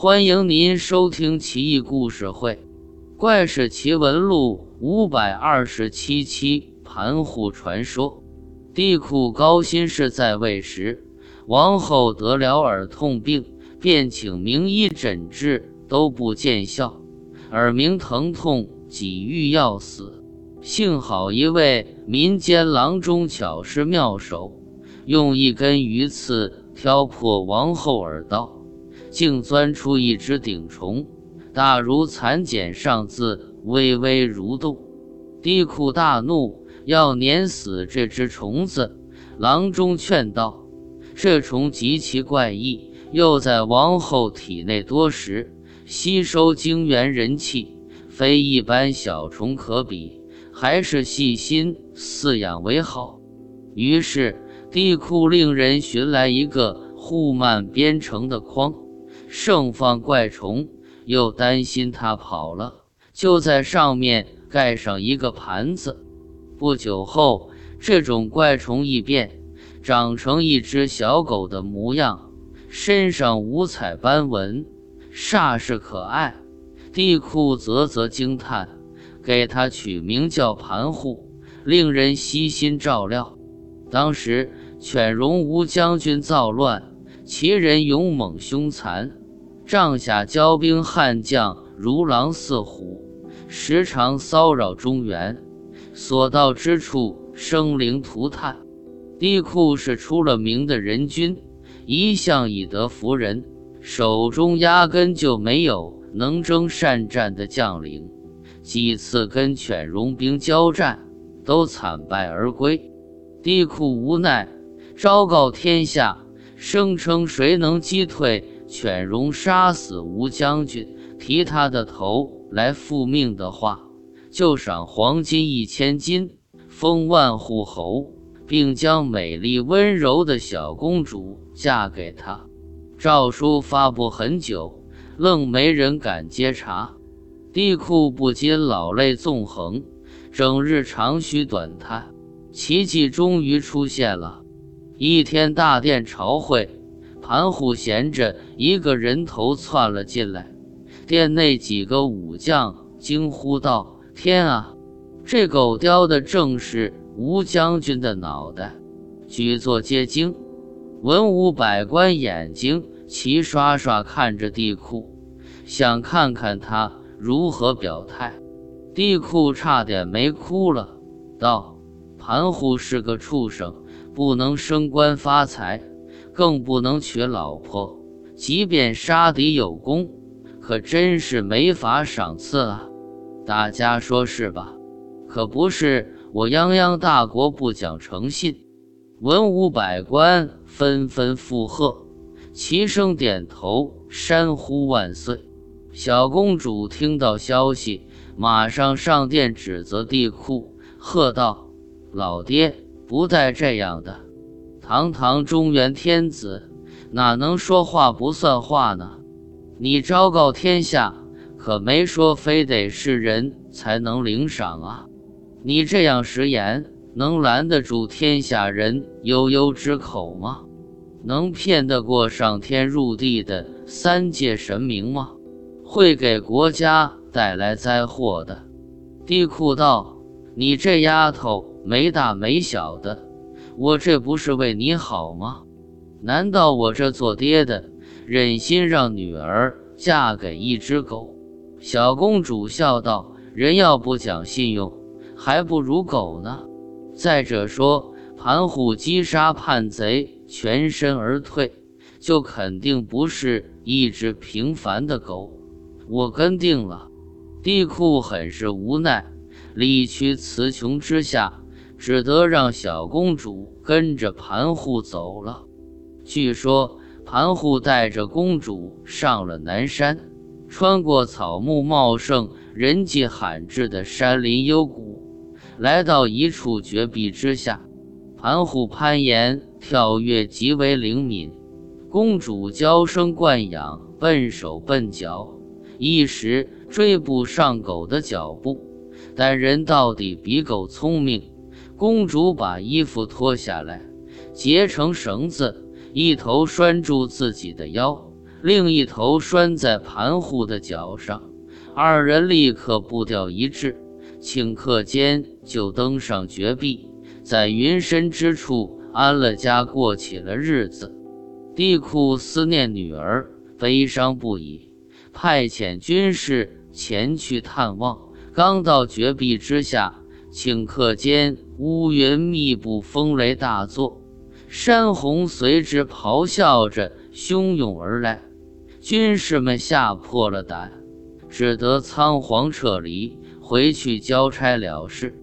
欢迎您收听《奇异故事会·怪事奇闻录》五百二十七期盘户传说。地库高辛氏在位时，王后得了耳痛病，便请名医诊治，都不见效，耳鸣疼痛，几欲要死。幸好一位民间郎中巧施妙手，用一根鱼刺挑破王后耳道。竟钻出一只顶虫，大如蚕茧上字，微微蠕动。地库大怒，要碾死这只虫子。郎中劝道：“这虫极其怪异，又在王后体内多时，吸收精元人气，非一般小虫可比，还是细心饲养为好。”于是地库令人寻来一个护幔编成的筐。盛放怪虫，又担心它跑了，就在上面盖上一个盘子。不久后，这种怪虫异变，长成一只小狗的模样，身上五彩斑纹，煞是可爱。地库啧啧惊叹，给它取名叫盘户，令人悉心照料。当时犬戎吴将军造乱，其人勇猛凶残。帐下骄兵悍将如狼似虎，时常骚扰中原，所到之处生灵涂炭。地库是出了名的人君，一向以德服人，手中压根就没有能征善战的将领，几次跟犬戎兵交战，都惨败而归。地库无奈，昭告天下，声称谁能击退。犬戎杀死吴将军，提他的头来复命的话，就赏黄金一千斤，封万户侯，并将美丽温柔的小公主嫁给他。诏书发布很久，愣没人敢接茬。地库不禁老泪纵横，整日长吁短叹。奇迹终于出现了，一天大殿朝会。盘虎衔着一个人头窜了进来，殿内几个武将惊呼道：“天啊，这狗叼的正是吴将军的脑袋！”举座皆惊，文武百官眼睛齐刷刷看着地库，想看看他如何表态。地库差点没哭了，道：“盘虎是个畜生，不能升官发财。”更不能娶老婆，即便杀敌有功，可真是没法赏赐啊！大家说是吧？可不是我泱泱大国不讲诚信。文武百官纷纷附和，齐声点头，山呼万岁。小公主听到消息，马上上殿指责地库，喝道：“老爹不带这样的！”堂堂中原天子，哪能说话不算话呢？你昭告天下，可没说非得是人才能领赏啊！你这样食言，能拦得住天下人悠悠之口吗？能骗得过上天入地的三界神明吗？会给国家带来灾祸的。地库道：“你这丫头没大没小的。”我这不是为你好吗？难道我这做爹的忍心让女儿嫁给一只狗？小公主笑道：“人要不讲信用，还不如狗呢。再者说，盘虎击杀叛贼，全身而退，就肯定不是一只平凡的狗。我跟定了。”地库很是无奈，力屈词穷之下。只得让小公主跟着盘户走了。据说盘户带着公主上了南山，穿过草木茂盛、人迹罕至的山林幽谷，来到一处绝壁之下。盘户攀岩跳跃极为灵敏，公主娇生惯养，笨手笨脚，一时追不上狗的脚步。但人到底比狗聪明。公主把衣服脱下来，结成绳子，一头拴住自己的腰，另一头拴在盘户的脚上。二人立刻步调一致，顷刻间就登上绝壁，在云深之处安了家，过起了日子。帝喾思念女儿，悲伤不已，派遣军士前去探望。刚到绝壁之下，顷刻间乌云密布，风雷大作，山洪随之咆哮着汹涌而来，军士们吓破了胆。只得仓皇撤离，回去交差了事。